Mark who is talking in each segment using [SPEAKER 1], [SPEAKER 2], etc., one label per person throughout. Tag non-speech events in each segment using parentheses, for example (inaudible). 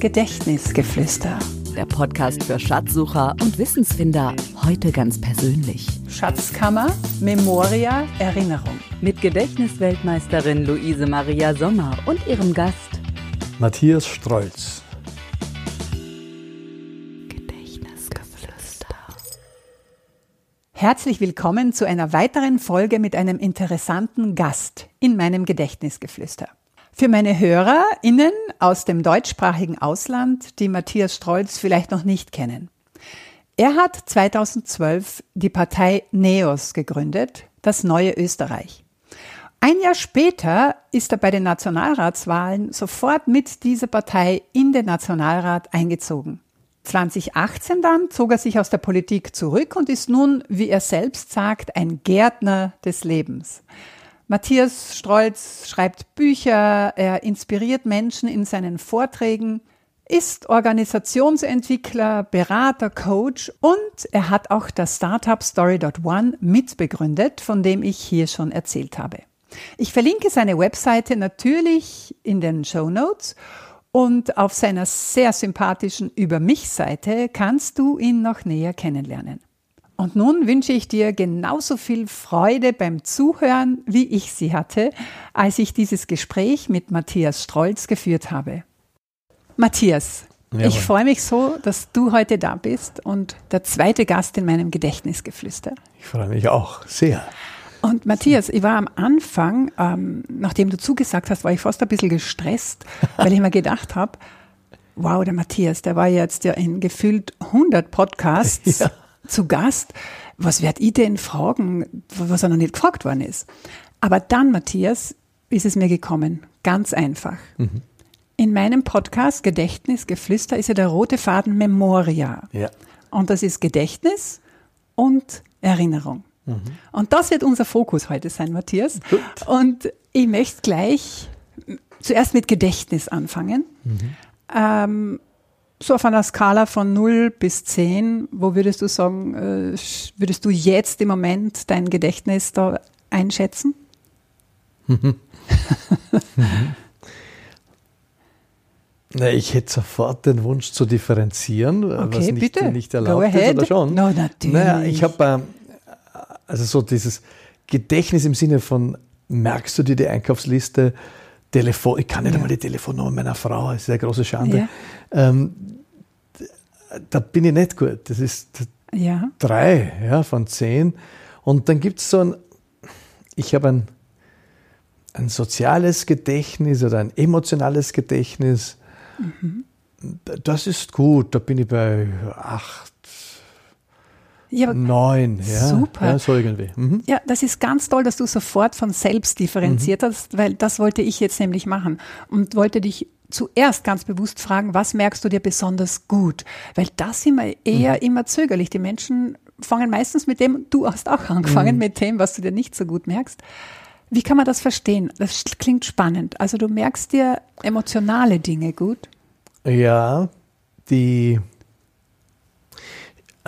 [SPEAKER 1] Gedächtnisgeflüster.
[SPEAKER 2] Der Podcast für Schatzsucher und Wissensfinder. Heute ganz persönlich.
[SPEAKER 1] Schatzkammer, Memoria, Erinnerung.
[SPEAKER 2] Mit Gedächtnisweltmeisterin Luise Maria Sommer und ihrem Gast
[SPEAKER 3] Matthias Strolz.
[SPEAKER 2] Gedächtnisgeflüster.
[SPEAKER 1] Herzlich willkommen zu einer weiteren Folge mit einem interessanten Gast in meinem Gedächtnisgeflüster. Für meine HörerInnen aus dem deutschsprachigen Ausland, die Matthias Strolz vielleicht noch nicht kennen. Er hat 2012 die Partei NEOS gegründet, das neue Österreich. Ein Jahr später ist er bei den Nationalratswahlen sofort mit dieser Partei in den Nationalrat eingezogen. 2018 dann zog er sich aus der Politik zurück und ist nun, wie er selbst sagt, ein Gärtner des Lebens. Matthias Strolz schreibt Bücher, er inspiriert Menschen in seinen Vorträgen, ist Organisationsentwickler, Berater, Coach und er hat auch das Startup Story.one mitbegründet, von dem ich hier schon erzählt habe. Ich verlinke seine Webseite natürlich in den Show Notes und auf seiner sehr sympathischen Über mich Seite kannst du ihn noch näher kennenlernen. Und nun wünsche ich dir genauso viel Freude beim Zuhören, wie ich sie hatte, als ich dieses Gespräch mit Matthias Strolz geführt habe. Matthias, Jawohl. ich freue mich so, dass du heute da bist und der zweite Gast in meinem Gedächtnisgeflüster.
[SPEAKER 3] Ich freue mich auch sehr.
[SPEAKER 1] Und Matthias, ich war am Anfang, ähm, nachdem du zugesagt hast, war ich fast ein bisschen gestresst, (laughs) weil ich mir gedacht habe, wow, der Matthias, der war jetzt ja in gefühlt 100 Podcasts. Ja zu Gast. Was werd ich denn fragen, was er noch nicht gefragt worden ist? Aber dann, Matthias, ist es mir gekommen. Ganz einfach. Mhm. In meinem Podcast Gedächtnis, Geflüster ist ja der rote Faden Memoria. Ja. Und das ist Gedächtnis und Erinnerung. Mhm. Und das wird unser Fokus heute sein, Matthias. Gut. Und ich möchte gleich zuerst mit Gedächtnis anfangen. Mhm. Ähm, so auf einer Skala von 0 bis 10, wo würdest du sagen, äh, würdest du jetzt im Moment dein Gedächtnis da einschätzen? (laughs)
[SPEAKER 3] Na, ich hätte sofort den Wunsch zu differenzieren,
[SPEAKER 1] okay,
[SPEAKER 3] was nicht,
[SPEAKER 1] bitte.
[SPEAKER 3] nicht erlaubt ist, oder schon?
[SPEAKER 1] No, natürlich.
[SPEAKER 3] Naja, ich habe äh, also so dieses Gedächtnis im Sinne von, merkst du dir die Einkaufsliste, Telefon, ich kann nicht ja. einmal die Telefonnummer meiner Frau, das ist eine große Schande. Ja. Ähm, da bin ich nicht gut. Das ist ja. drei ja, von zehn. Und dann gibt es so ein, ich habe ein, ein soziales Gedächtnis oder ein emotionales Gedächtnis. Mhm. Das ist gut, da bin ich bei acht, ja, neun. Ja,
[SPEAKER 1] super.
[SPEAKER 3] Ja, so irgendwie.
[SPEAKER 1] Mhm. Ja, das ist ganz toll, dass du sofort von selbst differenziert mhm. hast, weil das wollte ich jetzt nämlich machen und wollte dich zuerst ganz bewusst fragen, was merkst du dir besonders gut? Weil das immer eher mhm. immer zögerlich. Die Menschen fangen meistens mit dem, du hast auch angefangen mhm. mit dem, was du dir nicht so gut merkst. Wie kann man das verstehen? Das klingt spannend. Also du merkst dir emotionale Dinge gut?
[SPEAKER 3] Ja, die,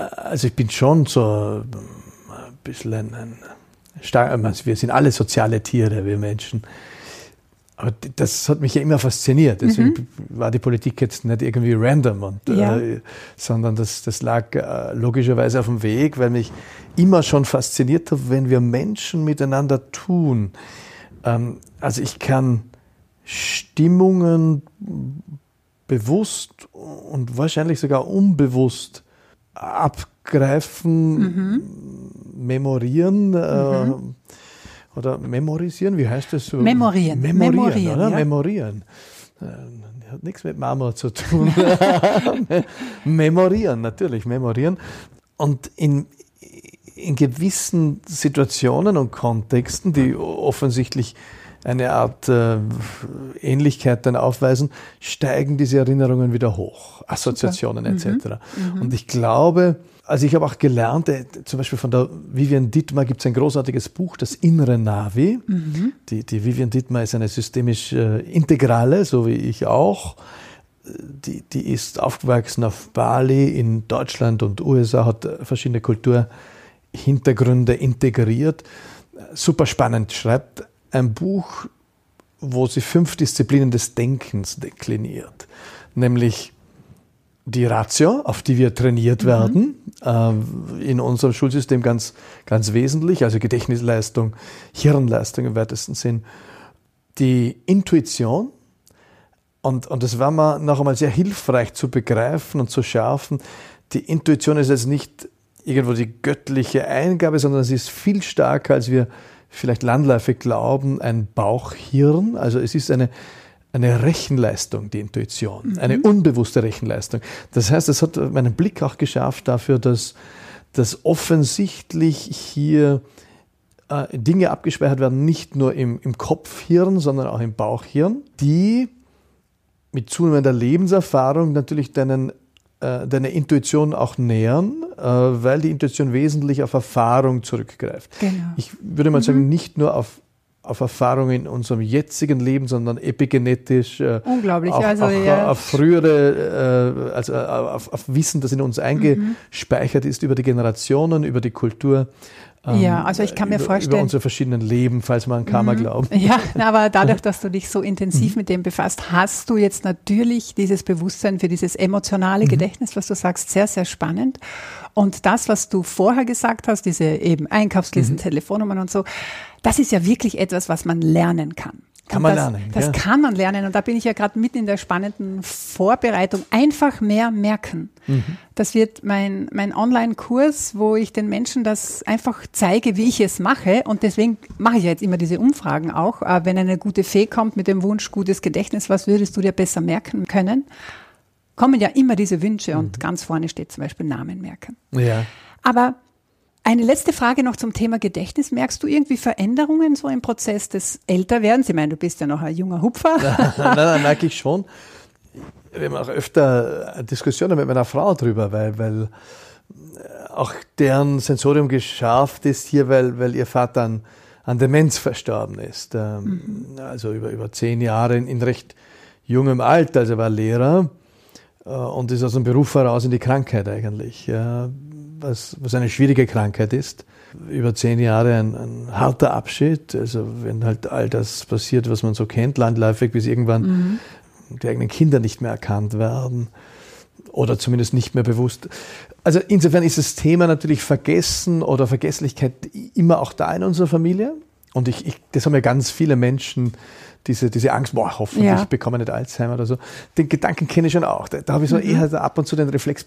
[SPEAKER 3] also ich bin schon so ein bisschen ein, ein stark, also wir sind alle soziale Tiere, wir Menschen. Aber das hat mich ja immer fasziniert. Deswegen mhm. war die Politik jetzt nicht irgendwie random, und, ja. äh, sondern das, das lag äh, logischerweise auf dem Weg, weil mich immer schon fasziniert hat, wenn wir Menschen miteinander tun. Ähm, also ich kann Stimmungen bewusst und wahrscheinlich sogar unbewusst abgreifen, mhm. memorieren. Äh, mhm oder memorisieren, wie heißt das so?
[SPEAKER 1] Memorieren.
[SPEAKER 3] Memorieren, Memorieren oder? Ja. Memorieren. Äh, hat nichts mit Marmor zu tun. (laughs) memorieren, natürlich, memorieren. Und in, in gewissen Situationen und Kontexten, die offensichtlich eine Art äh, Ähnlichkeit dann aufweisen, steigen diese Erinnerungen wieder hoch, Assoziationen etc. Mhm. Mhm. Und ich glaube, also ich habe auch gelernt, äh, zum Beispiel von der Vivian Dittmar gibt es ein großartiges Buch, das innere Navi. Mhm. Die, die Vivian Dittmar ist eine systemisch äh, Integrale, so wie ich auch. Die, die ist aufgewachsen auf Bali in Deutschland und USA, hat äh, verschiedene Kulturhintergründe integriert. Super spannend, schreibt ein Buch, wo sie fünf Disziplinen des Denkens dekliniert. nämlich die Ratio, auf die wir trainiert mhm. werden, äh, in unserem Schulsystem ganz, ganz wesentlich, also Gedächtnisleistung, Hirnleistung im weitesten Sinn, die Intuition, und, und das war mir noch einmal sehr hilfreich zu begreifen und zu schärfen. Die Intuition ist jetzt nicht irgendwo die göttliche Eingabe, sondern sie ist viel stärker, als wir vielleicht landläufig glauben, ein Bauchhirn. Also es ist eine, eine Rechenleistung, die Intuition, mhm. eine unbewusste Rechenleistung. Das heißt, es hat meinen Blick auch geschafft dafür, dass, dass offensichtlich hier äh, Dinge abgespeichert werden, nicht nur im, im Kopfhirn, sondern auch im Bauchhirn, die mit zunehmender Lebenserfahrung natürlich deinen, äh, deine Intuition auch nähern, äh, weil die Intuition wesentlich auf Erfahrung zurückgreift. Genau. Ich würde mal mhm. sagen, nicht nur auf auf Erfahrungen in unserem jetzigen Leben, sondern epigenetisch.
[SPEAKER 1] Äh, Unglaublich,
[SPEAKER 3] auch,
[SPEAKER 1] also
[SPEAKER 3] auch, ja. auf frühere, äh, also äh, auf, auf, Wissen, das in uns eingespeichert mhm. ist über die Generationen, über die Kultur.
[SPEAKER 1] Ähm, ja, also ich kann mir
[SPEAKER 3] über,
[SPEAKER 1] vorstellen.
[SPEAKER 3] Über unsere verschiedenen Leben, falls man an Karma mhm. glaubt. (laughs)
[SPEAKER 1] Ja, aber (laughs) dadurch, dass du dich so intensiv mhm. mit dem befasst, hast du jetzt natürlich dieses Bewusstsein für dieses emotionale mhm. Gedächtnis, was du sagst, sehr, sehr spannend. Und das, was du vorher gesagt hast, diese eben Einkaufslisten, mhm. Telefonnummern und so, das ist ja wirklich etwas, was man lernen kann.
[SPEAKER 3] Kann man
[SPEAKER 1] das,
[SPEAKER 3] lernen.
[SPEAKER 1] Das
[SPEAKER 3] ja.
[SPEAKER 1] kann man lernen. Und da bin ich ja gerade mitten in der spannenden Vorbereitung. Einfach mehr merken. Mhm. Das wird mein, mein Online-Kurs, wo ich den Menschen das einfach zeige, wie ich es mache. Und deswegen mache ich ja jetzt immer diese Umfragen auch. Äh, wenn eine gute Fee kommt mit dem Wunsch, gutes Gedächtnis, was würdest du dir besser merken können? Kommen ja immer diese Wünsche und mhm. ganz vorne steht zum Beispiel Namen merken.
[SPEAKER 3] Ja.
[SPEAKER 1] Aber eine letzte Frage noch zum Thema Gedächtnis. Merkst du irgendwie Veränderungen so im Prozess des Älterwerdens? Ich meine, du bist ja noch ein junger Hupfer. (laughs)
[SPEAKER 3] nein, nein, merke ich schon. Wir haben auch öfter Diskussionen mit meiner Frau drüber, weil, weil auch deren Sensorium geschärft ist hier, weil, weil ihr Vater an, an Demenz verstorben ist. Ähm, mhm. Also über, über zehn Jahre in, in recht jungem Alter. Also er war Lehrer äh, und ist aus dem Beruf heraus in die Krankheit eigentlich was, was eine schwierige Krankheit ist. Über zehn Jahre ein, ein, harter Abschied. Also wenn halt all das passiert, was man so kennt, landläufig, bis irgendwann mhm. die eigenen Kinder nicht mehr erkannt werden oder zumindest nicht mehr bewusst. Also insofern ist das Thema natürlich Vergessen oder Vergesslichkeit immer auch da in unserer Familie. Und ich, ich das haben ja ganz viele Menschen, diese, diese Angst, boah, hoffentlich ja. bekomme ich nicht Alzheimer oder so. Den Gedanken kenne ich schon auch. Da, da habe ich so mhm. eher ab und zu den Reflex,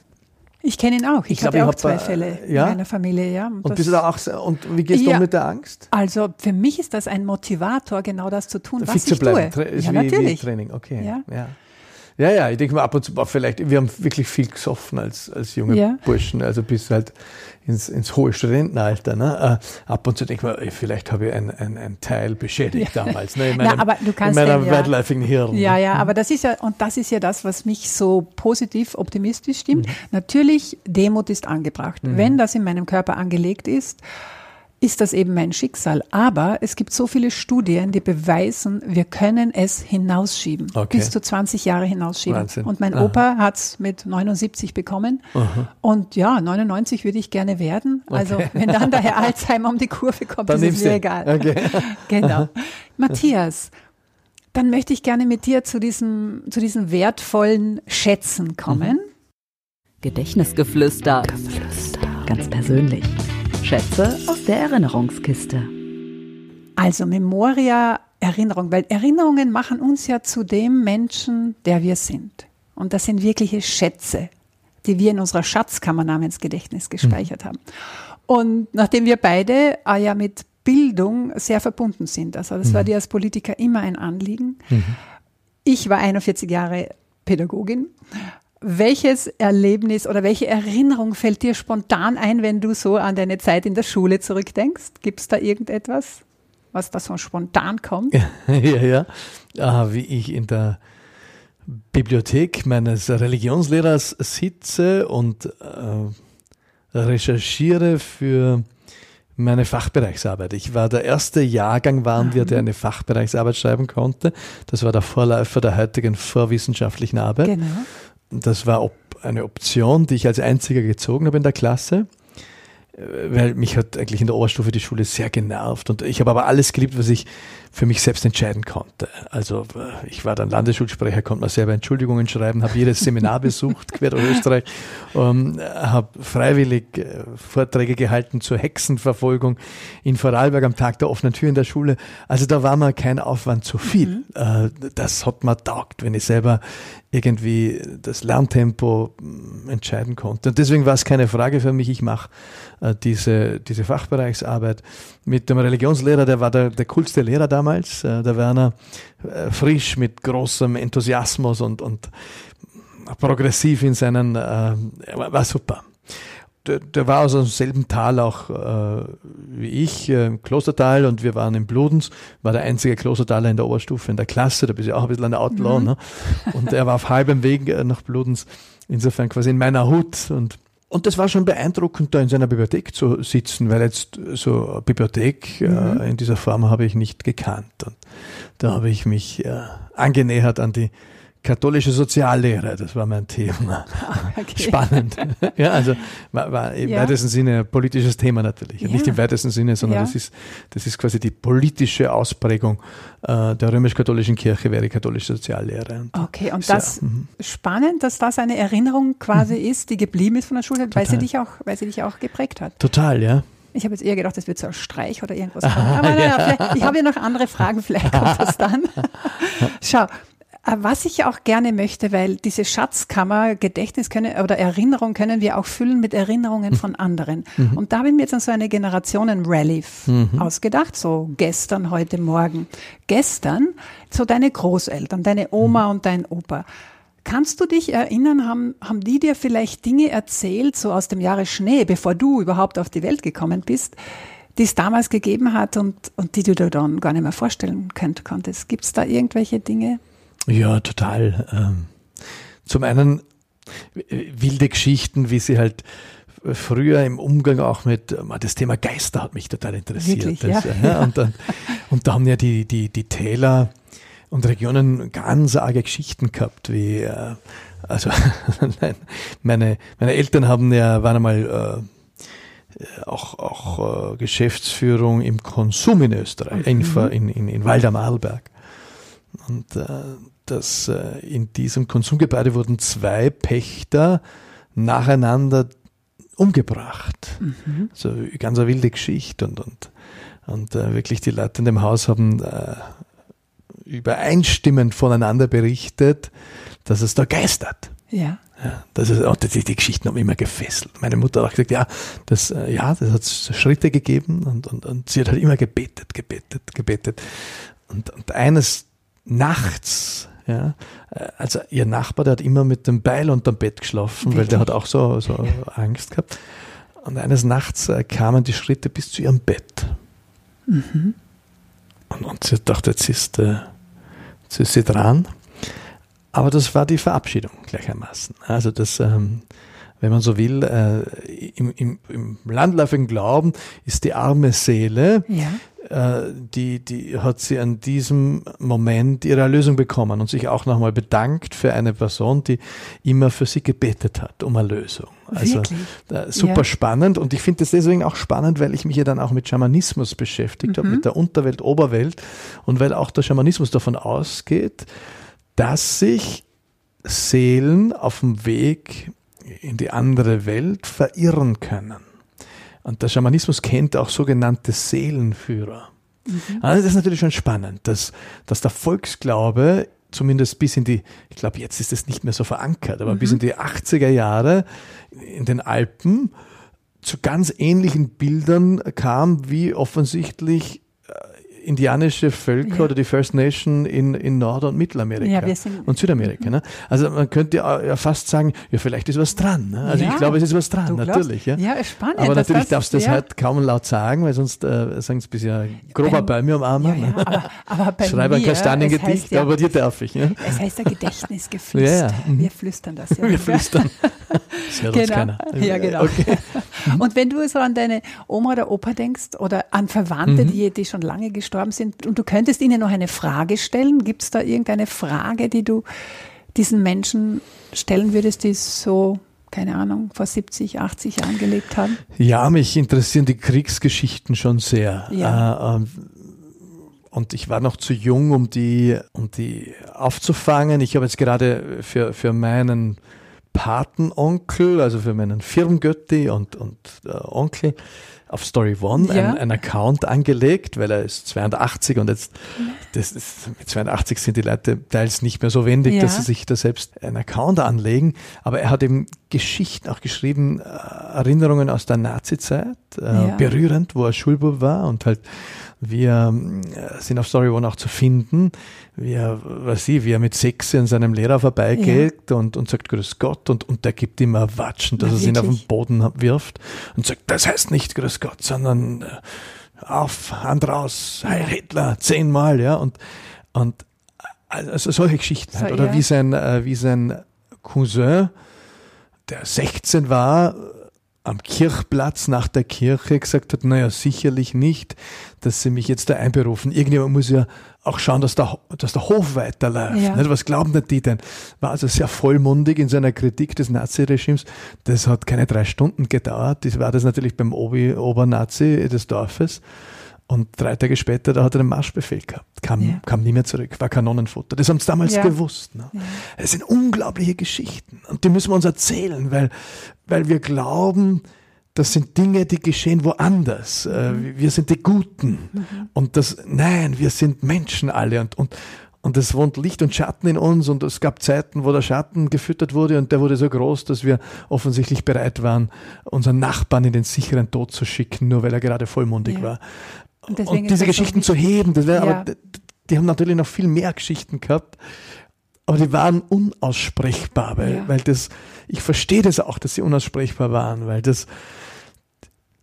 [SPEAKER 1] ich kenne ihn auch. Ich, ich hatte glaub, auch zwei Fälle ja? in meiner Familie. Ja.
[SPEAKER 3] Und, und bist du da auch, und wie gehst ja, du mit der Angst?
[SPEAKER 1] Also für mich ist das ein Motivator, genau das zu tun,
[SPEAKER 3] Fit was
[SPEAKER 1] ich
[SPEAKER 3] bleiben.
[SPEAKER 1] tue.
[SPEAKER 3] Tra ja, wie, natürlich. Wie Training, okay. Ja. ja. Ja, ja, ich denke mal ab und zu, vielleicht, wir haben wirklich viel gesoffen als, als junge ja. Burschen, also bis halt ins, ins hohe Studentenalter. Ne? Äh, ab und zu denke ich mir, vielleicht habe ich einen ein Teil beschädigt ja. damals, ne? in (laughs) meinem,
[SPEAKER 1] Na, aber du kannst
[SPEAKER 3] in meinem
[SPEAKER 1] ja,
[SPEAKER 3] Hirn.
[SPEAKER 1] Ja, ja, aber das ist ja, und das ist ja das, was mich so positiv, optimistisch stimmt. Mhm. Natürlich, Demut ist angebracht. Mhm. Wenn das in meinem Körper angelegt ist, ist das eben mein Schicksal. Aber es gibt so viele Studien, die beweisen, wir können es hinausschieben. Okay. Bis zu 20 Jahre hinausschieben. Wahnsinn. Und mein Aha. Opa hat es mit 79 bekommen. Aha. Und ja, 99 würde ich gerne werden. Also okay. wenn dann der Herr Alzheimer um die Kurve kommt, dann ist es mir egal. Okay. (laughs) genau. Matthias, dann möchte ich gerne mit dir zu diesem, zu diesen wertvollen Schätzen kommen. Mhm.
[SPEAKER 2] Gedächtnisgeflüster. Geflüster. Ganz persönlich. Schätze aus der Erinnerungskiste.
[SPEAKER 1] Also Memoria, Erinnerung, weil Erinnerungen machen uns ja zu dem Menschen, der wir sind. Und das sind wirkliche Schätze, die wir in unserer Schatzkammer namens Gedächtnis gespeichert mhm. haben. Und nachdem wir beide äh, ja mit Bildung sehr verbunden sind, also das mhm. war dir als Politiker immer ein Anliegen. Mhm. Ich war 41 Jahre Pädagogin welches Erlebnis oder welche Erinnerung fällt dir spontan ein, wenn du so an deine Zeit in der Schule zurückdenkst? Gibt es da irgendetwas, was da so spontan kommt? (laughs)
[SPEAKER 3] ja, ja. Ah, wie ich in der Bibliothek meines Religionslehrers sitze und äh, recherchiere für meine Fachbereichsarbeit. Ich war der erste Jahrgang waren wir, der eine Fachbereichsarbeit schreiben konnte. Das war der Vorläufer der heutigen vorwissenschaftlichen Arbeit. Genau. Das war eine Option, die ich als einziger gezogen habe in der Klasse. weil mich hat eigentlich in der Oberstufe die Schule sehr genervt und ich habe aber alles geliebt, was ich für mich selbst entscheiden konnte. Also äh, ich war dann Landesschulsprecher, konnte mir selber Entschuldigungen schreiben, habe jedes Seminar (laughs) besucht, quer durch Österreich, ähm, habe freiwillig äh, Vorträge gehalten zur Hexenverfolgung in Vorarlberg am Tag der offenen Tür in der Schule. Also da war mir kein Aufwand zu viel. Mhm. Äh, das hat mir taugt, wenn ich selber irgendwie das Lerntempo mm, entscheiden konnte. Und deswegen war es keine Frage für mich, ich mache äh, diese, diese Fachbereichsarbeit mit dem Religionslehrer, der war der, der coolste Lehrer damals, äh, der Werner, äh, frisch mit großem Enthusiasmus und, und progressiv in seinen, äh, war super der, der war aus demselben Tal auch äh, wie ich, äh, im Klostertal, und wir waren in Bludens, war der einzige Klostertaler in der Oberstufe in der Klasse, da bist du auch ein bisschen ein Outlaw, mhm. ne? Und er war auf halbem Weg nach Bludens, insofern quasi in meiner Hut und und das war schon beeindruckend, da in seiner Bibliothek zu sitzen, weil jetzt so Bibliothek äh, mhm. äh, in dieser Form habe ich nicht gekannt. Und da habe ich mich äh, angenähert an die katholische Soziallehre, das war mein Thema. (laughs) Okay. Spannend. (laughs) ja, also war, war im ja. weitesten Sinne ein politisches Thema natürlich. Ja. Nicht im weitesten Sinne, sondern ja. das, ist, das ist quasi die politische Ausprägung äh, der römisch-katholischen Kirche, wäre die katholische Soziallehre.
[SPEAKER 1] Und okay, und sehr, das mhm. spannend, dass das eine Erinnerung quasi mhm. ist, die geblieben ist von der Schule, weil sie, dich auch, weil sie dich auch geprägt hat.
[SPEAKER 3] Total, ja.
[SPEAKER 1] Ich habe jetzt eher gedacht, das wird so ein Streich oder irgendwas. Aber naja, ich habe ja noch andere Fragen, vielleicht kommt (laughs) das dann. Schau, was ich auch gerne möchte, weil diese Schatzkammer, Gedächtnis können oder Erinnerung können wir auch füllen mit Erinnerungen von anderen. Mhm. Und da habe ich mir jetzt so eine Generationen-Rally mhm. ausgedacht, so gestern, heute Morgen. Gestern, so deine Großeltern, deine Oma mhm. und dein Opa. Kannst du dich erinnern, haben, haben die dir vielleicht Dinge erzählt, so aus dem Jahre Schnee, bevor du überhaupt auf die Welt gekommen bist, die es damals gegeben hat und, und die du dir dann gar nicht mehr vorstellen könnt, konntest? Gibt es da irgendwelche Dinge?
[SPEAKER 3] Ja, total. Ähm, zum einen wilde Geschichten, wie sie halt früher im Umgang auch mit, äh, das Thema Geister hat mich total interessiert. Wirklich, das, ja. ja und, dann, (laughs) und da haben ja die, die, die Täler und Regionen ganz arge Geschichten gehabt, wie, äh, also (laughs) meine, meine Eltern haben ja, waren einmal äh, auch, auch Geschäftsführung im Konsum in Österreich, mhm. in, in, in Waldermalberg. Und äh, dass äh, in diesem Konsumgebäude wurden zwei Pächter nacheinander umgebracht. Mhm. So ganz eine wilde Geschichte und, und, und äh, wirklich die Leute in dem Haus haben äh, übereinstimmend voneinander berichtet, dass es da geistert.
[SPEAKER 1] Ja.
[SPEAKER 3] Ja, das ist, oh, die, die Geschichten haben immer gefesselt. Meine Mutter hat auch gesagt, ja, das, äh, ja, das hat Schritte gegeben und, und, und sie hat halt immer gebetet, gebetet, gebetet. Und, und eines nachts ja, also ihr Nachbar, der hat immer mit dem Beil unterm Bett geschlafen, Wirklich? weil der hat auch so, so Angst gehabt. Und eines Nachts äh, kamen die Schritte bis zu ihrem Bett. Mhm. Und, und sie dachte, jetzt ist, äh, jetzt ist sie dran. Aber das war die Verabschiedung gleichermaßen. Also das, ähm, wenn man so will, äh, im, im, im landläufigen Glauben ist die arme Seele, ja. äh, die, die hat sie an diesem Moment ihre Erlösung bekommen und sich auch nochmal bedankt für eine Person, die immer für sie gebetet hat um Erlösung. Also äh, super ja. spannend und ich finde das deswegen auch spannend, weil ich mich ja dann auch mit Schamanismus beschäftigt mhm. habe, mit der Unterwelt, Oberwelt und weil auch der Schamanismus davon ausgeht, dass sich Seelen auf dem Weg in die andere Welt verirren können. Und der Schamanismus kennt auch sogenannte Seelenführer. Mhm. Also das ist natürlich schon spannend, dass, dass der Volksglaube zumindest bis in die, ich glaube, jetzt ist es nicht mehr so verankert, aber mhm. bis in die 80er Jahre in den Alpen zu ganz ähnlichen Bildern kam, wie offensichtlich indianische Völker ja. oder die First Nation in, in Nord- und Mittelamerika ja, und Südamerika. Ne? Also man könnte ja fast sagen, ja, vielleicht ist was dran. Ne? Also ja, ich glaube, es ist was dran, natürlich. Ja,
[SPEAKER 1] ja spannend.
[SPEAKER 3] Aber natürlich darfst du das halt kaum laut sagen, weil sonst äh, sagen sie bisher grober bei mir am Arm. Ja,
[SPEAKER 1] aber, aber bei
[SPEAKER 3] Schreibe ein Kastaniengedicht, aber dir darf ich. Ja?
[SPEAKER 1] Es heißt ja Gedächtnisgeflüster. Mhm. Wir flüstern das ja.
[SPEAKER 3] Wir flüstern. (laughs)
[SPEAKER 1] Das hört genau. keiner. Ja, genau. Okay. Und wenn du so an deine Oma oder Opa denkst oder an Verwandte, mhm. die, die schon lange gestorben sind, und du könntest ihnen noch eine Frage stellen, gibt es da irgendeine Frage, die du diesen Menschen stellen würdest, die so keine Ahnung, vor 70, 80 Jahren gelebt haben?
[SPEAKER 3] Ja, mich interessieren die Kriegsgeschichten schon sehr.
[SPEAKER 1] Ja.
[SPEAKER 3] Äh, ähm, und ich war noch zu jung, um die, um die aufzufangen. Ich habe jetzt gerade für, für meinen Patenonkel, also für meinen Firmgötti und, und äh, Onkel, auf Story One
[SPEAKER 1] Ja.
[SPEAKER 3] ein, ein Account angelegt, weil er ist 82 und jetzt das ist, mit 82 sind die Leute teils nicht mehr so wendig,
[SPEAKER 1] Ja.
[SPEAKER 3] dass sie sich da selbst einen Account anlegen. Aber er hat eben Geschichten auch geschrieben, äh, Erinnerungen aus der Nazi-Zeit, äh,
[SPEAKER 1] Ja.
[SPEAKER 3] berührend, wo er Schulbub war und halt wir äh, sind auf Story One auch zu finden, wie er, weiß ich, wie er mit sechs an seinem Lehrer vorbeigeht und, und sagt Grüß Gott und, und der gibt ihm ein Watschen, dass
[SPEAKER 1] Na,
[SPEAKER 3] er ihn auf den? Boden wirft und sagt, das heißt nicht Grüß Gott, sondern äh, auf, Hand raus, Heil Hitler, zehnmal, ja, und, und also solche Geschichten halt. Oder
[SPEAKER 1] ja.
[SPEAKER 3] wie sein, äh, wie sein Cousin, der 16 war, am Kirchplatz nach der Kirche gesagt hat, naja, sicherlich nicht, dass sie mich jetzt da einberufen. Irgendjemand muss ja auch schauen, dass der, dass der Hof weiterläuft.
[SPEAKER 1] Ja.
[SPEAKER 3] Nicht? Was glauben denn die denn? War also sehr vollmundig in seiner Kritik des Naziregimes. Das hat keine drei Stunden gedauert. Das war das natürlich beim Obi, Obernazi des Dorfes. Und drei Tage später, da hat er den Marschbefehl gehabt. Kam,
[SPEAKER 1] Ja.
[SPEAKER 3] kam nie mehr zurück, war Kanonenfutter. Das haben sie damals
[SPEAKER 1] Ja.
[SPEAKER 3] gewusst. Ne? Es sind unglaubliche Geschichten und die müssen wir uns erzählen, weil, weil wir glauben, das sind Dinge, die geschehen woanders. Äh, Wir sind die Guten. Und das, nein, wir sind Menschen alle und, und, und es wohnt Licht und Schatten in uns und es gab Zeiten, wo der Schatten gefüttert wurde und der wurde so groß, dass wir offensichtlich bereit waren, unseren Nachbarn in den sicheren Tod zu schicken, nur weil er gerade vollmundig
[SPEAKER 1] Ja.
[SPEAKER 3] war.
[SPEAKER 1] Und
[SPEAKER 3] Und, diese
[SPEAKER 1] das so
[SPEAKER 3] Geschichten zu heben, das wäre
[SPEAKER 1] Ja.
[SPEAKER 3] aber, die haben natürlich noch viel mehr Geschichten gehabt, aber die waren unaussprechbar, weil,
[SPEAKER 1] Ja.
[SPEAKER 3] weil das, ich verstehe das auch, dass sie unaussprechbar waren, weil das,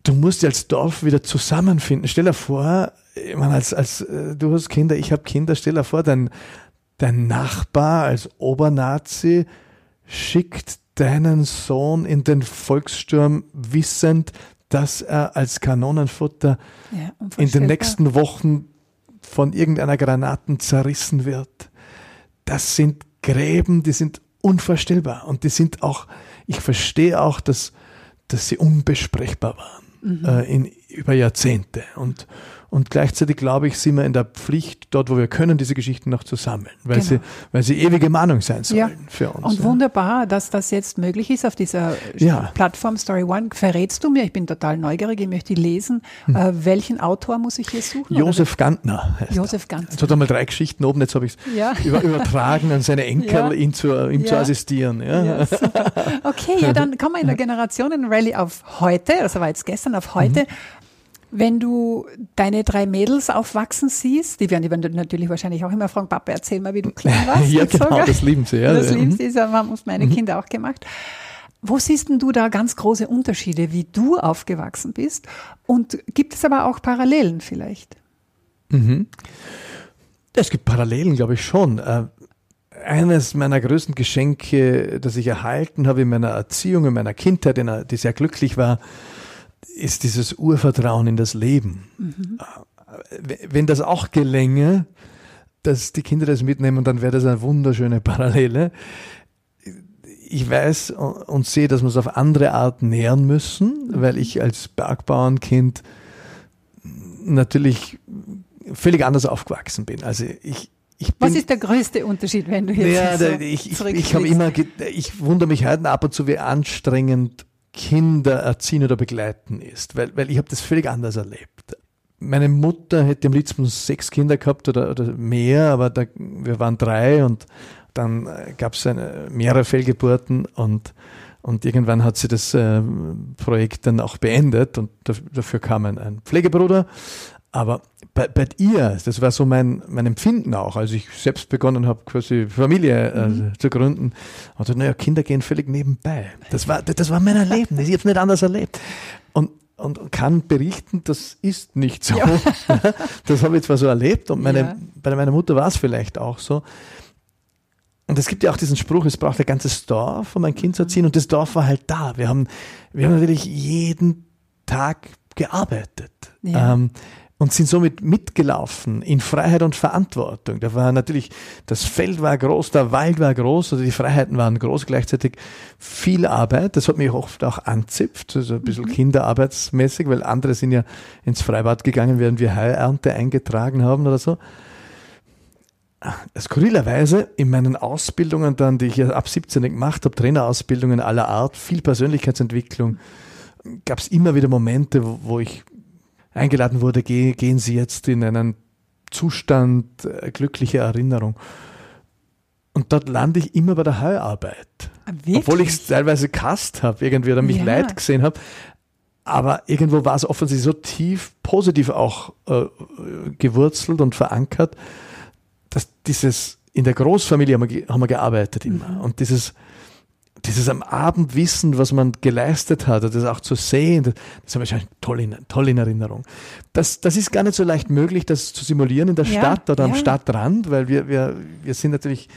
[SPEAKER 3] du musst dich als Dorf wieder zusammenfinden. Stell dir vor, ich meine, als, als äh, du hast Kinder, ich habe Kinder, stell dir vor, dein, dein Nachbar als Obernazi schickt deinen Sohn in den Volkssturm wissend, dass er als Kanonenfutter
[SPEAKER 1] Ja,
[SPEAKER 3] in den nächsten Wochen von irgendeiner Granaten zerrissen wird. Das sind Gräben, die sind unvorstellbar und die sind auch, ich verstehe auch, dass, dass sie unbesprechbar waren äh, in, über Jahrzehnte und, und gleichzeitig glaube ich, sind wir in der Pflicht, dort wo wir können, diese Geschichten noch zu sammeln, weil,
[SPEAKER 1] Genau.
[SPEAKER 3] sie, weil sie ewige Mahnung sein sollen
[SPEAKER 1] Ja.
[SPEAKER 3] für uns.
[SPEAKER 1] Und
[SPEAKER 3] ja.
[SPEAKER 1] wunderbar, dass das jetzt möglich ist auf dieser
[SPEAKER 3] Ja.
[SPEAKER 1] Plattform Story One. Verrätst du mir, ich bin total neugierig, ich möchte lesen. Äh, welchen Autor muss ich hier suchen?
[SPEAKER 3] Hm. Josef Gantner heißt er.
[SPEAKER 1] Josef Gantner.
[SPEAKER 3] Jetzt hat er mal drei Geschichten oben, jetzt habe ich es über, übertragen an seine Enkel, ihm, zu, ihm zu assistieren.
[SPEAKER 1] Okay, ja, dann kommen wir in der Generationenrallye auf heute, das war jetzt gestern auf heute. Wenn du deine drei Mädels aufwachsen siehst, die werden, die werden natürlich wahrscheinlich auch immer fragen, Papa, erzähl mal, wie du klein (laughs) warst.
[SPEAKER 3] Ja, genau,
[SPEAKER 1] gell?
[SPEAKER 3] das lieben sie. Ja.
[SPEAKER 1] Das lieben
[SPEAKER 3] Mhm.
[SPEAKER 1] sie, das haben uns meine Kinder auch gemacht. Wo siehst denn du da ganz große Unterschiede, wie du aufgewachsen bist? Und gibt es aber auch Parallelen vielleicht?
[SPEAKER 3] Es gibt Parallelen, glaube ich schon. Äh, Eines meiner größten Geschenke, das ich erhalten habe in meiner Erziehung, in meiner Kindheit, in einer, die sehr glücklich war, ist dieses Urvertrauen in das Leben. Äh, Wenn das auch gelänge, dass die Kinder das mitnehmen, dann wäre das eine wunderschöne Parallele. Ich weiß und sehe, dass wir es auf andere Art nähern müssen, weil ich als Bergbauernkind natürlich völlig anders aufgewachsen bin. Also ich, ich bin,
[SPEAKER 1] Was ist der größte Unterschied, wenn du jetzt
[SPEAKER 3] ja,
[SPEAKER 1] so
[SPEAKER 3] ich, ich, ich habe immer, ich wundere mich heute ab und zu, wie anstrengend Kinder erziehen oder begleiten ist, weil, weil ich habe das völlig anders erlebt. Meine Mutter hätte am liebsten sechs Kinder gehabt oder, oder mehr, aber da, wir waren drei und dann gab es mehrere Fehlgeburten und, und irgendwann hat sie das äh, Projekt dann auch beendet und daf- dafür kam ein, ein Pflegebruder. Aber bei, bei ihr, das war so mein, mein Empfinden auch, als ich selbst begonnen habe, quasi Familie äh, zu gründen, und so, naja, Kinder gehen völlig nebenbei. Das war, das war mein Erleben, ich habe es nicht anders erlebt. Und, und kann berichten, das ist nicht so. (laughs) Das habe ich zwar so erlebt und meine,
[SPEAKER 1] Ja.
[SPEAKER 3] bei meiner Mutter war es vielleicht auch so. Und es gibt ja auch diesen Spruch, es braucht ein ganzes Dorf, um ein Kind zu erziehen. Und das Dorf war halt da. Wir haben, wir haben natürlich jeden Tag gearbeitet.
[SPEAKER 1] Ja.
[SPEAKER 3] Ähm, und sind somit mitgelaufen in Freiheit und Verantwortung. Da war natürlich, das Feld war groß, der Wald war groß, also die Freiheiten waren groß, gleichzeitig viel Arbeit. Das hat mich oft auch anzipft, also ein bisschen mhm. kinderarbeitsmäßig, weil andere sind ja ins Freibad gegangen, während wir Heuernte eingetragen haben oder so. Skurrilerweise in meinen Ausbildungen dann, die ich ja ab 17 gemacht habe, Trainerausbildungen aller Art, viel Persönlichkeitsentwicklung, gab es immer wieder Momente, wo, wo ich eingeladen wurde, geh, gehen Sie jetzt in einen Zustand äh, glücklicher Erinnerung. Und dort lande ich immer bei der Heilarbeit. Ah? Obwohl ich es teilweise kast habe, irgendwie, oder mich ja. leid gesehen habe. Aber irgendwo war es offensichtlich so tief positiv auch äh, gewurzelt und verankert, dass dieses, in der Großfamilie haben wir, haben wir gearbeitet immer. Mhm. Und dieses, dieses am Abend wissen, was man geleistet hat, das auch zu sehen, das habe ich toll in, toll in Erinnerung. Das, das ist gar nicht so leicht möglich, das zu simulieren in der ja, Stadt oder ja. am Stadtrand, weil wir, wir, wir sind natürlich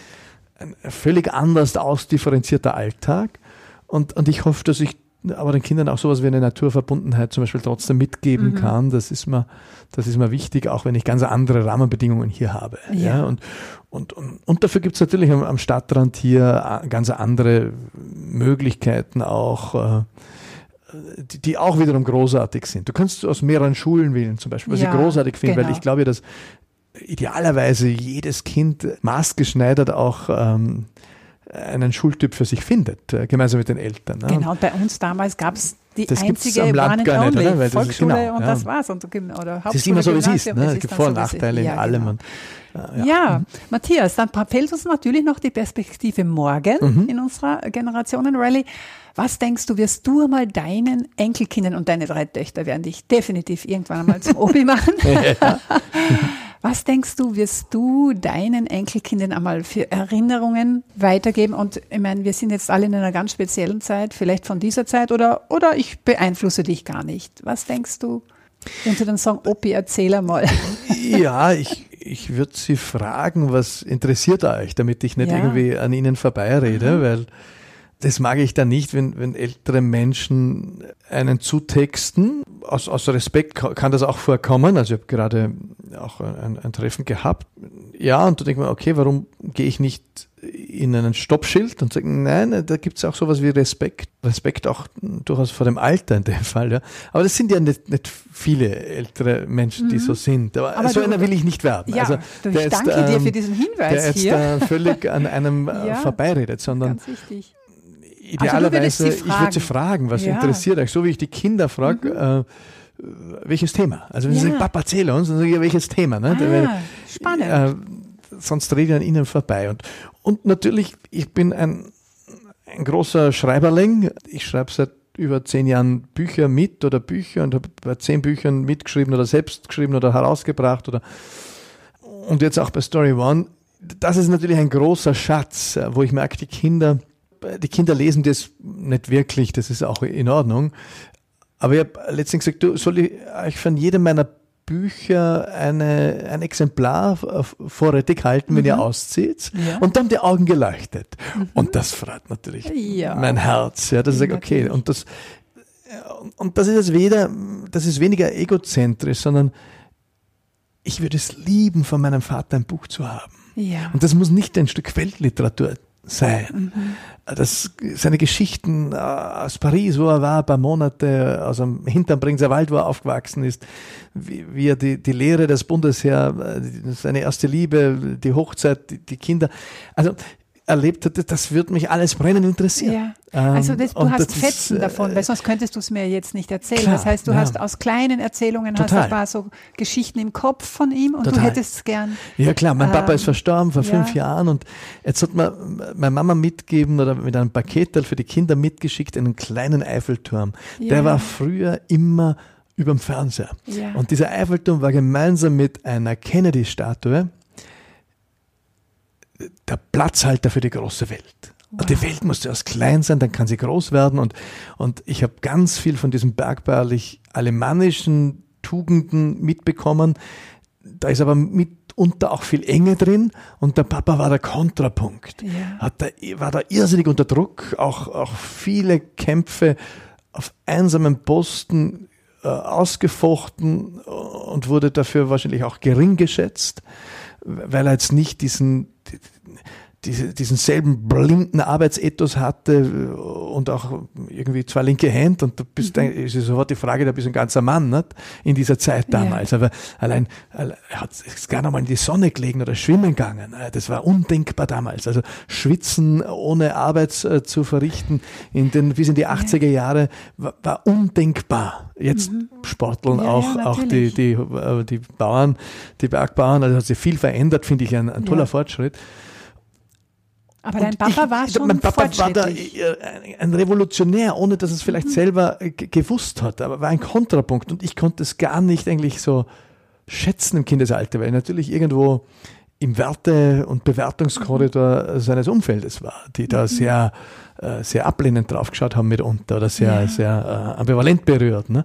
[SPEAKER 3] ein völlig anders ausdifferenzierter Alltag. Und, und ich hoffe, dass ich aber den Kindern auch sowas wie eine Naturverbundenheit zum Beispiel trotzdem mitgeben mhm. kann. Das ist mir, das ist mir wichtig, auch wenn ich ganz andere Rahmenbedingungen hier habe. Ja. ja und, und, und, und dafür gibt es natürlich am, am, Stadtrand hier äh, ganz andere Möglichkeiten auch, äh, die, die, auch wiederum großartig sind. Du kannst aus mehreren Schulen wählen, zum Beispiel, was ja, ich großartig finde, genau. weil ich glaube, dass idealerweise jedes Kind maßgeschneidert auch ähm, einen Schultyp für sich findet, äh, gemeinsam mit den Eltern.
[SPEAKER 1] Ne? Genau, bei uns damals gab es die das einzige am Land gar nicht, oder? Weil Volksschule genau, und ja. das war's. Und, oder
[SPEAKER 3] das ist immer so, wie es ist. Ne? Es gibt Vor- und Nachteile in allem. Genau. Und,
[SPEAKER 1] ja. ja. Matthias, dann fehlt uns natürlich noch die Perspektive morgen mhm. in unserer Generationen-Rallye. Was denkst du, wirst du einmal deinen Enkelkindern und deine drei Töchter werden dich definitiv irgendwann einmal zum Obi machen? (laughs) Was denkst du, wirst du deinen Enkelkindern einmal für Erinnerungen weitergeben? Und ich meine, wir sind jetzt alle in einer ganz speziellen Zeit, vielleicht von dieser Zeit oder, oder ich beeinflusse dich gar nicht. Was denkst du, wenn sie dann sagen, Opi, erzähl einmal? (laughs)
[SPEAKER 3] Ja, ich, ich würde sie fragen, was interessiert euch, damit ich nicht ja. irgendwie an ihnen vorbeirede, mhm. weil das mag ich dann nicht, wenn, wenn ältere Menschen einen zutexten. Aus, aus Respekt kann das auch vorkommen. Also ich habe gerade auch ein, ein, Treffen gehabt. Ja, und da denke ich mir, okay, warum gehe ich nicht in einen Stoppschild und sage, nein, da gibt es auch sowas wie Respekt. Respekt auch durchaus vor dem Alter in dem Fall. Ja. Aber das sind ja nicht, nicht viele ältere Menschen, die mhm. so sind. Aber, Aber so du, einer will ich nicht werden.
[SPEAKER 1] Ja, also, du, ich danke jetzt, dir für diesen Hinweis
[SPEAKER 3] der jetzt
[SPEAKER 1] hier.
[SPEAKER 3] völlig an einem äh, (laughs) ja, vorbeiredet, sondern
[SPEAKER 1] ganz wichtig
[SPEAKER 3] idealerweise, also ich würde sie fragen, was ja. interessiert euch, so wie ich die Kinder frage, mhm. äh, welches Thema? Also wenn ja. sie sagen, Papa, erzähl uns, dann sage ich, welches Thema? Ne?
[SPEAKER 1] Ah, Weil, spannend. Äh,
[SPEAKER 3] sonst rede ich an ihnen vorbei. Und, und natürlich, ich bin ein, ein großer Schreiberling. Ich schreibe seit über zehn Jahren Bücher mit oder Bücher und habe bei zehn Büchern mitgeschrieben oder selbst geschrieben oder herausgebracht oder und jetzt auch bei Story One. Das ist natürlich ein großer Schatz, wo ich merke, die Kinder die Kinder lesen das nicht wirklich, das ist auch in Ordnung. Aber ich habe letztens gesagt, du, soll ich euch von jedem meiner Bücher eine, ein Exemplar vorrätig halten, wenn mhm. ihr auszieht. Ja. Und dann die Augen geleuchtet. Mhm. Und das freut natürlich ja. mein Herz. Ja, ich sage, okay, und das, und das ist jetzt weder, das ist weniger egozentrisch, sondern ich würde es lieben, von meinem Vater ein Buch zu haben.
[SPEAKER 1] Ja.
[SPEAKER 3] Und das muss nicht ein Stück Weltliteratur sein. Mhm. Das, seine Geschichten äh, aus Paris, wo er war, ein paar Monate aus dem Hintermbringser Wald, wo er aufgewachsen ist, wie, wie er die, die Lehre des Bundesheer, äh, seine erste Liebe, die Hochzeit, die, die Kinder. Also erlebt hatte, das würde mich alles brennend interessieren.
[SPEAKER 1] Ja. Also das, du und hast Fetzen ist, davon, weil sonst könntest du es mir jetzt nicht erzählen. Klar, das heißt, du ja. hast aus kleinen Erzählungen hast ein paar so Geschichten im Kopf von ihm und Total. du hättest es gern.
[SPEAKER 3] Ja klar, mein ähm, Papa ist verstorben vor ja. fünf Jahren und jetzt hat mir meine Mama mitgegeben oder mit einem Paket für die Kinder mitgeschickt einen kleinen Eiffelturm. Der war früher immer über dem Fernseher. Und dieser Eiffelturm war gemeinsam mit einer Kennedy-Statue der Platzhalter für die große Welt. Wow. Die Welt muss zuerst klein sein, dann kann sie groß werden. Und, und ich habe ganz viel von diesen bergbauerlich-alemannischen Tugenden mitbekommen. Da ist aber mitunter auch viel Enge drin. Und der Papa war der Kontrapunkt. Ja. Hat da, war da irrsinnig unter Druck. Auch, auch viele Kämpfe auf einsamen Posten äh, ausgefochten und wurde dafür wahrscheinlich auch gering geschätzt, weil er jetzt nicht diesen, って、diese, diesen selben blinden Arbeitsethos hatte und auch irgendwie zwei linke Hände und du bist, mhm. ist sofort die Frage, da bist du ein ganzer Mann nicht? in dieser Zeit damals. Ja. Aber allein, er hat ist gar noch mal in die Sonne gelegen oder schwimmen gegangen. Das war undenkbar damals. Also schwitzen ohne Arbeit äh, zu verrichten in den, bis in die 80er Jahre war, war undenkbar. Jetzt mhm. sporteln ja, auch, ja, auch die, die, äh, die Bauern, die Bergbauern, also hat sich viel verändert, finde ich ein, ein toller Fortschritt.
[SPEAKER 1] Aber dein Papa ich, war schon
[SPEAKER 3] Mein Papa war da äh, ein Revolutionär, ohne dass es vielleicht mhm. selber äh, gewusst hat, aber war ein Kontrapunkt und ich konnte es gar nicht eigentlich so schätzen im Kindesalter, weil ich natürlich irgendwo im Werte- und Bewertungskorridor mhm. seines Umfeldes war, die da mhm. sehr, äh, sehr ablehnend draufgeschaut haben mitunter oder sehr, ja. sehr ambivalent berührt. Ne?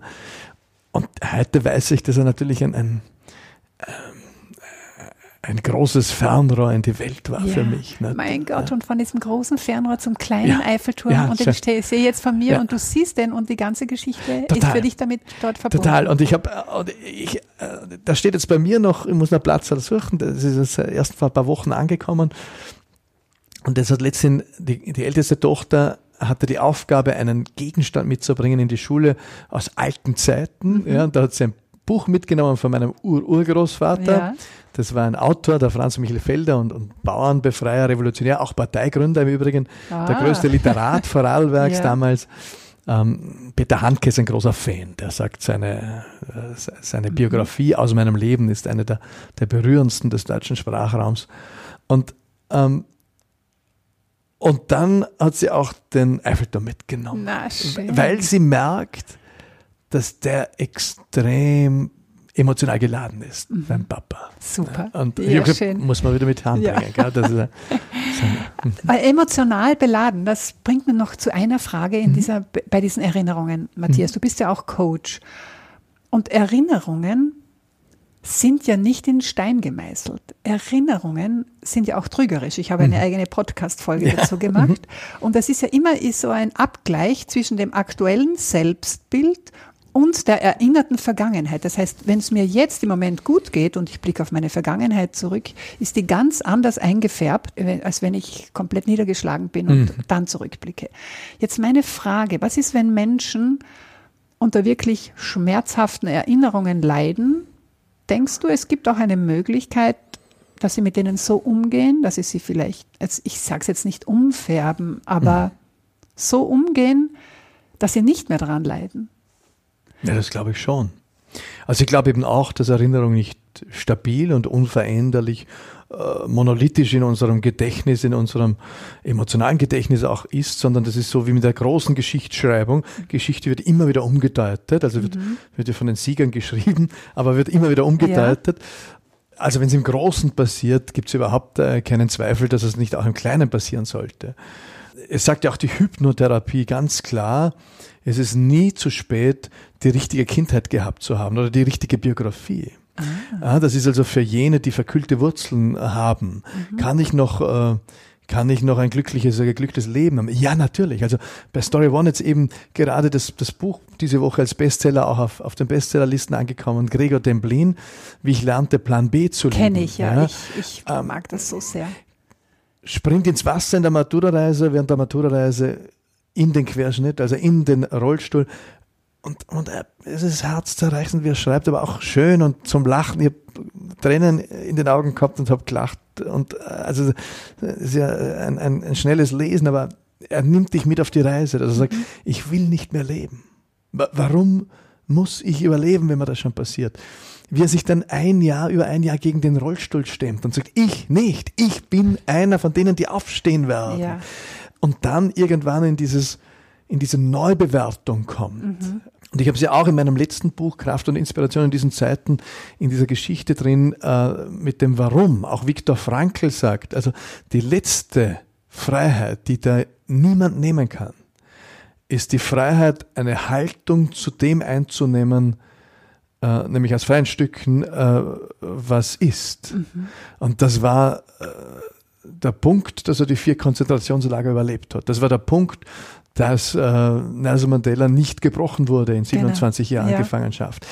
[SPEAKER 3] Und heute weiß ich, dass er natürlich ein, ein ein großes Fernrohr in die Welt war ja, für mich.
[SPEAKER 1] Nicht? Mein Gott, und von diesem großen Fernrohr zum kleinen ja, Eiffelturm. Ja, und den ich sehe jetzt von mir und du siehst den und die ganze Geschichte Total. ist für dich damit dort verbunden.
[SPEAKER 3] Total. Und ich habe, ich, äh, da steht jetzt bei mir noch, ich muss noch Platz suchen, das ist jetzt erst vor ein paar Wochen angekommen. Und das hat letztens die, die älteste Tochter hatte die Aufgabe, einen Gegenstand mitzubringen in die Schule aus alten Zeiten. Mhm. Ja, und da hat sie ein Buch mitgenommen von meinem Ur-Urgroßvater. Ja. Das war ein Autor, der Franz Michael Felder und, und Bauernbefreier, Revolutionär, auch Parteigründer im Übrigen, ah. der größte Literat Vorarlbergs (laughs) ja. damals. Ähm, Peter Handke ist ein großer Fan, der sagt, seine, äh, seine Biografie aus meinem Leben ist eine der, der berührendsten des deutschen Sprachraums. Und, ähm, und dann hat sie auch den Eiffelturm mitgenommen, Na, weil sie merkt, dass der extrem emotional geladen ist, mhm. beim Papa.
[SPEAKER 1] Super.
[SPEAKER 3] Und ja, gesagt, muss man wieder mit Hand ja. bringen. (laughs)
[SPEAKER 1] So emotional beladen, das bringt mir noch zu einer Frage in mhm. dieser, bei diesen Erinnerungen. Matthias, mhm. du bist ja auch Coach. Und Erinnerungen sind ja nicht in Stein gemeißelt. Erinnerungen sind ja auch trügerisch. Ich habe eine mhm. eigene Podcast-Folge ja. dazu gemacht. Mhm. Und das ist ja immer so ein Abgleich zwischen dem aktuellen Selbstbild und der erinnerten Vergangenheit. Das heißt, wenn es mir jetzt im Moment gut geht und ich blicke auf meine Vergangenheit zurück, ist die ganz anders eingefärbt, äh, als wenn ich komplett niedergeschlagen bin und mhm. dann zurückblicke. Jetzt meine Frage, was ist, wenn Menschen unter wirklich schmerzhaften Erinnerungen leiden? Denkst du, es gibt auch eine Möglichkeit, dass sie mit denen so umgehen, dass sie sie vielleicht, ich sage es jetzt nicht umfärben, aber mhm. so umgehen, dass sie nicht mehr daran leiden?
[SPEAKER 3] Ja, das glaube ich schon. Also ich glaube eben auch, dass Erinnerung nicht stabil und unveränderlich, äh, monolithisch in unserem Gedächtnis, in unserem emotionalen Gedächtnis auch ist, sondern das ist so wie mit der großen Geschichtsschreibung. Geschichte wird immer wieder umgedeutet, also wird, mhm. wird ja von den Siegern geschrieben, (laughs) aber wird immer wieder umgedeutet. Ja. Also wenn es im Großen passiert, gibt es überhaupt äh, keinen Zweifel, dass es nicht auch im Kleinen passieren sollte. Es sagt ja auch die Hypnotherapie ganz klar, es ist nie zu spät, die richtige Kindheit gehabt zu haben oder die richtige Biografie. Ah. Ja, das ist also für jene, die verkühlte Wurzeln haben. Mhm. Kann ich noch, äh, kann ich noch ein glückliches, ein geglücktes Leben haben? Ja, natürlich. Also bei Story One jetzt eben gerade das, das Buch diese Woche als Bestseller auch auf, auf den Bestsellerlisten angekommen. Gregor Demblin, wie ich lernte, Plan B zu leben.
[SPEAKER 1] Kenne ich, ja. ja. Ich, ich ähm, mag das so sehr.
[SPEAKER 3] Springt ins Wasser in der Maturareise, während der Maturareise in den Querschnitt, also in den Rollstuhl. Und, und es ist herzzerreißend, wie er schreibt, aber auch schön und zum Lachen. Ich habe Tränen in den Augen gehabt und habe gelacht. Und äh, also es ist ja ein, ein, ein, schnelles Lesen, aber er nimmt dich mit auf die Reise. Also er sagt, mhm. ich will nicht mehr leben. Warum muss ich überleben, wenn mir das schon passiert? Wie er sich dann ein Jahr über ein Jahr gegen den Rollstuhl stemmt und sagt, ich nicht, ich bin einer von denen, die aufstehen werden. Ja und dann irgendwann in dieses in diese Neubewertung kommt. Mhm. Und ich habe sie auch in meinem letzten Buch Kraft und Inspiration in diesen Zeiten in dieser Geschichte drin äh, mit dem Warum. Auch Viktor Frankl sagt, also die letzte Freiheit, die da niemand nehmen kann, ist die Freiheit, eine Haltung zu dem einzunehmen, äh, nämlich aus freien Stücken, äh, was ist. Mhm. Und das war äh, der Punkt, dass er die vier Konzentrationslager überlebt hat. Das war der Punkt, dass äh, Nelson Mandela nicht gebrochen wurde in 27 genau. Jahren ja. Gefangenschaft.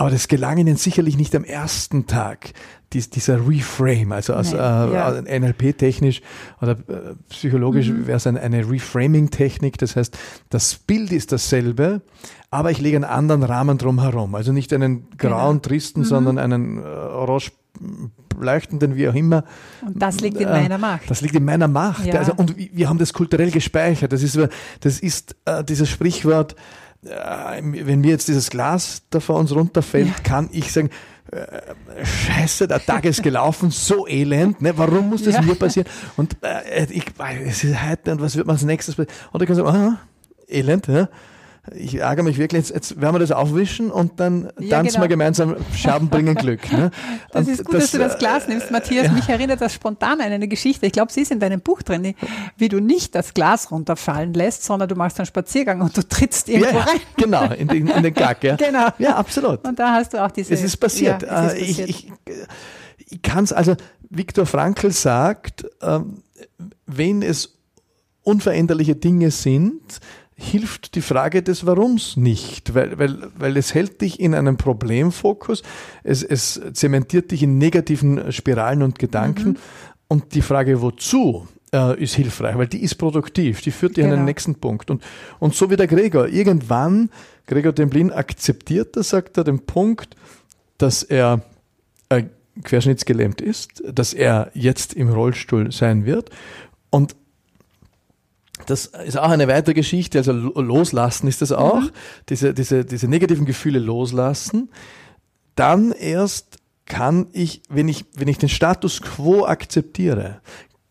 [SPEAKER 3] Aber das gelang ihnen sicherlich nicht am ersten Tag, dies, dieser Reframe, also aus, nee, äh, ja. NLP-technisch oder äh, psychologisch mhm. wäre es eine, eine Reframing-Technik. Das heißt, das Bild ist dasselbe, aber ich lege einen anderen Rahmen drumherum. Also nicht einen grauen, genau. tristen, mhm. sondern einen äh, orange leuchtenden, wie auch immer.
[SPEAKER 1] Und das liegt in äh, meiner Macht.
[SPEAKER 3] Das liegt in meiner Macht. Ja. Also, und wir haben das kulturell gespeichert. Das ist, das ist äh, dieses Sprichwort, äh, wenn mir jetzt dieses Glas da vor uns runterfällt, ja. kann ich sagen, Scheiße, der Tag ist gelaufen, so elend, ne? warum muss das ja. mir passieren? Und äh, ich, es ist heute und was wird man als nächstes? Und ich kann sagen, aha, elend, ja? Ich ärgere mich wirklich, jetzt, jetzt werden wir das aufwischen und dann ja, tanzen genau. wir gemeinsam Scherben bringen Glück. Ne? (laughs)
[SPEAKER 1] Das und ist gut, das, dass du das Glas äh, nimmst, Matthias. Ja. Mich erinnert das spontan an eine Geschichte. Ich glaube, sie ist in deinem Buch drin, wie du nicht das Glas runterfallen lässt, sondern du machst einen Spaziergang und du trittst irgendwo ja, rein.
[SPEAKER 3] Genau, in den, in den Gag. Ja. (laughs)
[SPEAKER 1] Genau.
[SPEAKER 3] Ja, absolut.
[SPEAKER 1] Und da hast du auch diese...
[SPEAKER 3] Es ist passiert. Es ist äh, passiert. Ich, ich, ich kann es, also Viktor Frankl sagt, ähm, wenn es unveränderliche Dinge sind, hilft die Frage des Warums nicht, weil, weil, weil es hält dich in einem Problemfokus, es, es zementiert dich in negativen Spiralen und Gedanken mhm. und die Frage wozu äh, ist hilfreich, weil die ist produktiv, die führt dich genau. an den genau. nächsten Punkt und, und so wie der Gregor, irgendwann, Gregor Demblin akzeptiert das, sagt er, den Punkt, dass er äh, querschnittsgelähmt ist, dass er jetzt im Rollstuhl sein wird und das ist auch eine weitere Geschichte, also loslassen ist das auch, mhm. diese, diese, diese negativen Gefühle loslassen. Dann erst kann ich, wenn ich, wenn ich den Status quo akzeptiere,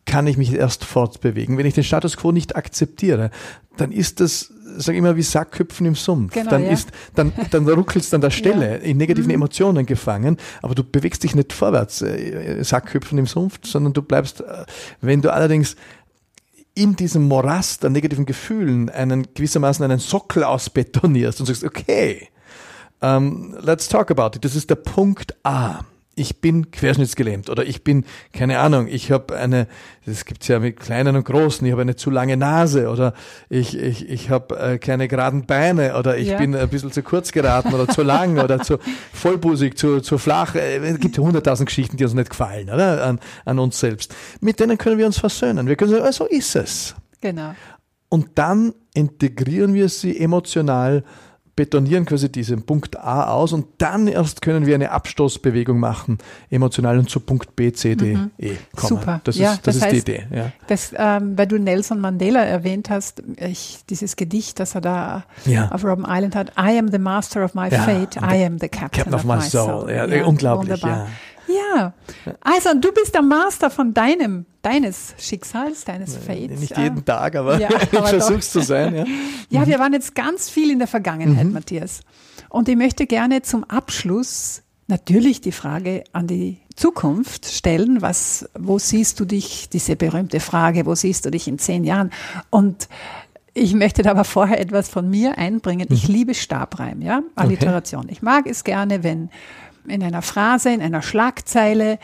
[SPEAKER 3] kann ich mich erst fortbewegen. Wenn ich den Status quo nicht akzeptiere, dann ist das, sag ich immer, wie Sackhüpfen im Sumpf. Genau, dann ja. ist, dann, dann ruckelst du an der (laughs) Stelle ja. in negativen mhm. Emotionen gefangen, aber du bewegst dich nicht vorwärts, äh, Sackhüpfen im Sumpf, sondern du bleibst, äh, wenn du allerdings in diesem Morast an negativen Gefühlen einen gewissermaßen einen Sockel ausbetonierst und sagst, okay, um, ähm, let's talk about it. Das ist der Punkt A ich bin querschnittsgelähmt oder ich bin, keine Ahnung, ich habe eine, das gibt's ja mit kleinen und großen, ich habe eine zu lange Nase oder ich, ich, ich habe äh, keine geraden Beine oder ich ja. bin ein bisschen zu kurz geraten oder zu lang oder zu (laughs) vollbusig, zu, zu flach. Äh, es gibt hunderttausend Geschichten, die uns nicht gefallen, oder? An, an uns selbst. Mit denen können wir uns versöhnen. Wir können sagen, oh, so ist es.
[SPEAKER 1] Genau.
[SPEAKER 3] Und dann integrieren wir sie emotional betonieren quasi diesen Punkt A aus und dann erst können wir eine Abstoßbewegung machen, emotional und zu Punkt B, C, D, mhm. E kommen.
[SPEAKER 1] Super.
[SPEAKER 3] Das ja, ist, das, das ist heißt, die Idee. Ja.
[SPEAKER 1] Das, ähm, weil du Nelson Mandela erwähnt hast, ich, dieses Gedicht, das er da ja. auf Robben Island hat, I am the master of my fate, I am the captain, captain of, my soul. soul.
[SPEAKER 3] Ja, unglaublich. Wunderbar.
[SPEAKER 1] Ja. Also du bist der Master von deinem, deines Schicksals, deines Fates.
[SPEAKER 3] Nicht jeden Tag, aber ja, (laughs) ich versuch's zu sein. Ja. (laughs)
[SPEAKER 1] ja, wir waren jetzt ganz viel in der Vergangenheit, mhm. Matthias. Und ich möchte gerne zum Abschluss natürlich die Frage an die Zukunft stellen. Was, wo siehst du dich, diese berühmte Frage, wo siehst du dich in zehn Jahren? Und ich möchte da aber vorher etwas von mir einbringen. Ich mhm. liebe Stabreim, ja, Alliteration. Okay. Ich mag es gerne, wenn in einer Phrase, in einer Schlagzeile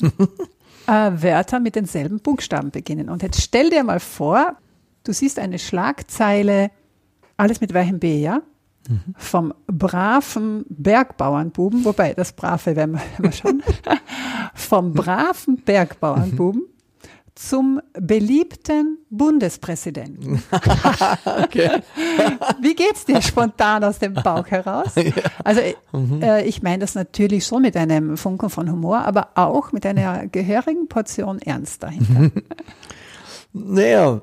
[SPEAKER 1] (laughs) äh, Wörter mit denselben Buchstaben beginnen. Und jetzt stell dir mal vor, du siehst eine Schlagzeile, alles mit welchem B, ja? Mhm. Vom braven Bergbauernbuben, wobei das Brave werden wir schon, (laughs) vom braven Bergbauernbuben zum beliebten Bundespräsidenten. (laughs) okay. (laughs) Wie geht's dir spontan aus dem Bauch heraus? (laughs) Ja. Also mhm. äh, ich meine das natürlich schon mit einem Funken von Humor, aber auch mit einer gehörigen Portion Ernst dahinter.
[SPEAKER 3] Naja,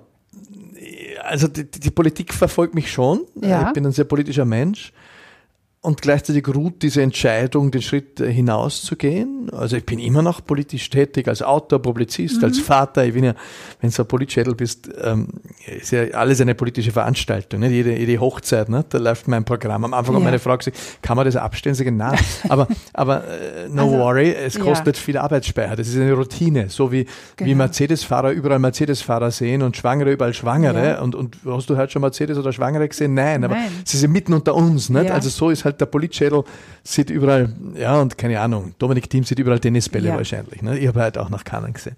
[SPEAKER 3] also die, die, Politik verfolgt mich schon. Ja. Ich bin ein sehr politischer Mensch und gleichzeitig ruht diese Entscheidung, den Schritt hinauszugehen. Also ich bin immer noch politisch tätig, als Autor, Publizist, mhm. als Vater. Ich bin ja, wenn du ein Politschädel bist, ähm, ist ja alles eine politische Veranstaltung. Nicht? Jede, jede Hochzeit, ne? da läuft mein Programm. Am Anfang ja. hat meine Frau gesagt, kann man das abstellen? Ich sage, nein. aber, aber äh, no also, worry, es kostet ja. viel Arbeitsspeicher. Das ist eine Routine. So wie, genau. wie Mercedes-Fahrer überall Mercedes-Fahrer sehen und Schwangere überall Schwangere. Ja. Und, und hast du heute schon Mercedes oder Schwangere gesehen? Nein, aber Nein. sie sind mitten unter uns. Nicht? Also so ist halt halt der Politschädel sieht überall, ja, und keine Ahnung, Dominik Thiem sieht überall Tennisbälle ja. wahrscheinlich. Ne? Ich habe halt auch nach Kanan gesehen.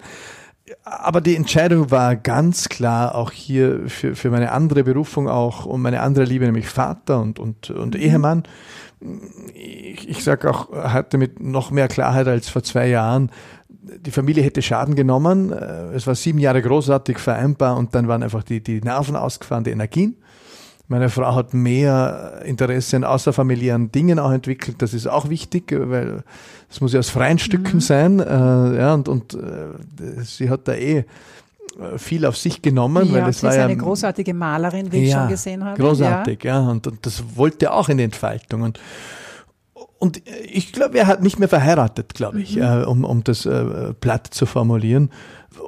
[SPEAKER 3] aber die Entscheidung war ganz klar auch hier für, für meine andere Berufung auch und meine andere Liebe, nämlich Vater und, und, und mhm. Ehemann. Ich, ich sage auch hatte mit noch mehr Klarheit als vor zwei Jahren, die Familie hätte Schaden genommen. Äh, es war sieben Jahre großartig vereinbar und dann waren einfach die, die Nerven ausgefahren, die Energien. Meine Frau hat mehr Interesse an außerfamiliären Dingen auch entwickelt. Das ist auch wichtig, weil es muss ja aus freien Stücken mhm. sein. Äh, ja, und, und äh, sie hat da eh viel auf sich genommen, ja, weil es war
[SPEAKER 1] ist
[SPEAKER 3] ja
[SPEAKER 1] eine großartige Malerin, wie ja, ich schon gesehen habe.
[SPEAKER 3] Großartig, ja, ja und, und das wollte auch in Entfaltung und und ich glaube, er hat nicht mehr verheiratet, glaube ich, mhm. äh, um, um das äh, platt zu formulieren.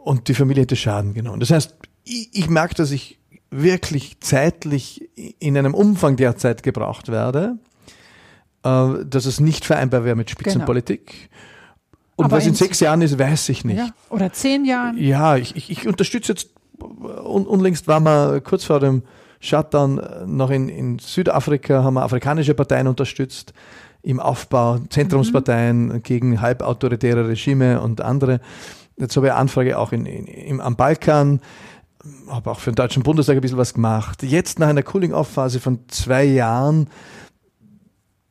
[SPEAKER 3] Und die Familie hätte Schaden genommen. Das heißt, ich, ich merke, dass ich wirklich zeitlich in einem Umfang derzeit gebraucht werde, äh, dass es nicht vereinbar wäre mit Spitzenpolitik. Genau. Und Aber was in sechs Jahren ist, weiß ich nicht. Ja,
[SPEAKER 1] oder zehn Jahren.
[SPEAKER 3] Ja, ich, ich, ich unterstütze jetzt, un, unlängst waren wir kurz vor dem Shutdown noch in, in Südafrika, haben wir afrikanische Parteien unterstützt im Aufbau, Zentrumsparteien mhm. gegen halbautoritäre Regime und andere. Jetzt habe ich eine Anfrage auch in, in, im, am Balkan habe auch für den Deutschen Bundestag ein bisschen was gemacht. Jetzt nach einer Cooling-Off-Phase von zwei Jahren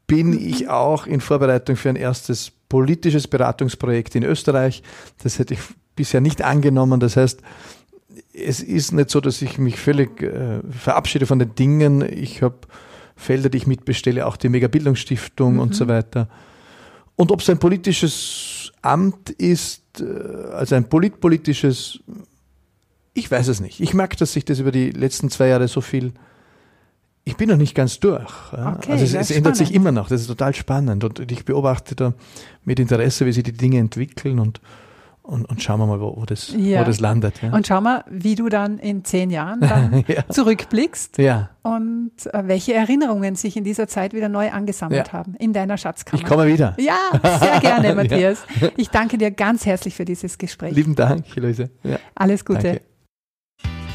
[SPEAKER 3] bin ich auch in Vorbereitung für ein erstes politisches Beratungsprojekt in Österreich. Das hätte ich bisher nicht angenommen. Das heißt, es ist nicht so, dass ich mich völlig äh, verabschiede von den Dingen. Ich habe Felder, die ich mitbestelle, auch die Megabildungsstiftung mhm. und so weiter. Und ob es ein politisches Amt ist, äh, also ein politpolitisches ich weiß es nicht. Ich merke, dass sich das über die letzten zwei Jahre so viel. Ich bin noch nicht ganz durch. Ja. Okay, also es, es ändert sich immer noch. Das ist total spannend. Und ich beobachte da mit Interesse, wie sich die Dinge entwickeln und, und, und schauen wir mal, wo, wo, das, ja. wo das landet.
[SPEAKER 1] Ja. Und schauen wir, wie du dann in zehn Jahren dann (laughs) ja. zurückblickst
[SPEAKER 3] ja.
[SPEAKER 1] und äh, welche Erinnerungen sich in dieser Zeit wieder neu angesammelt haben in deiner Schatzkammer.
[SPEAKER 3] Ich komme wieder.
[SPEAKER 1] Ja, sehr gerne, (laughs) Matthias. Ich danke dir ganz herzlich für dieses Gespräch.
[SPEAKER 3] Lieben Dank, Luise.
[SPEAKER 1] Alles Gute. Danke.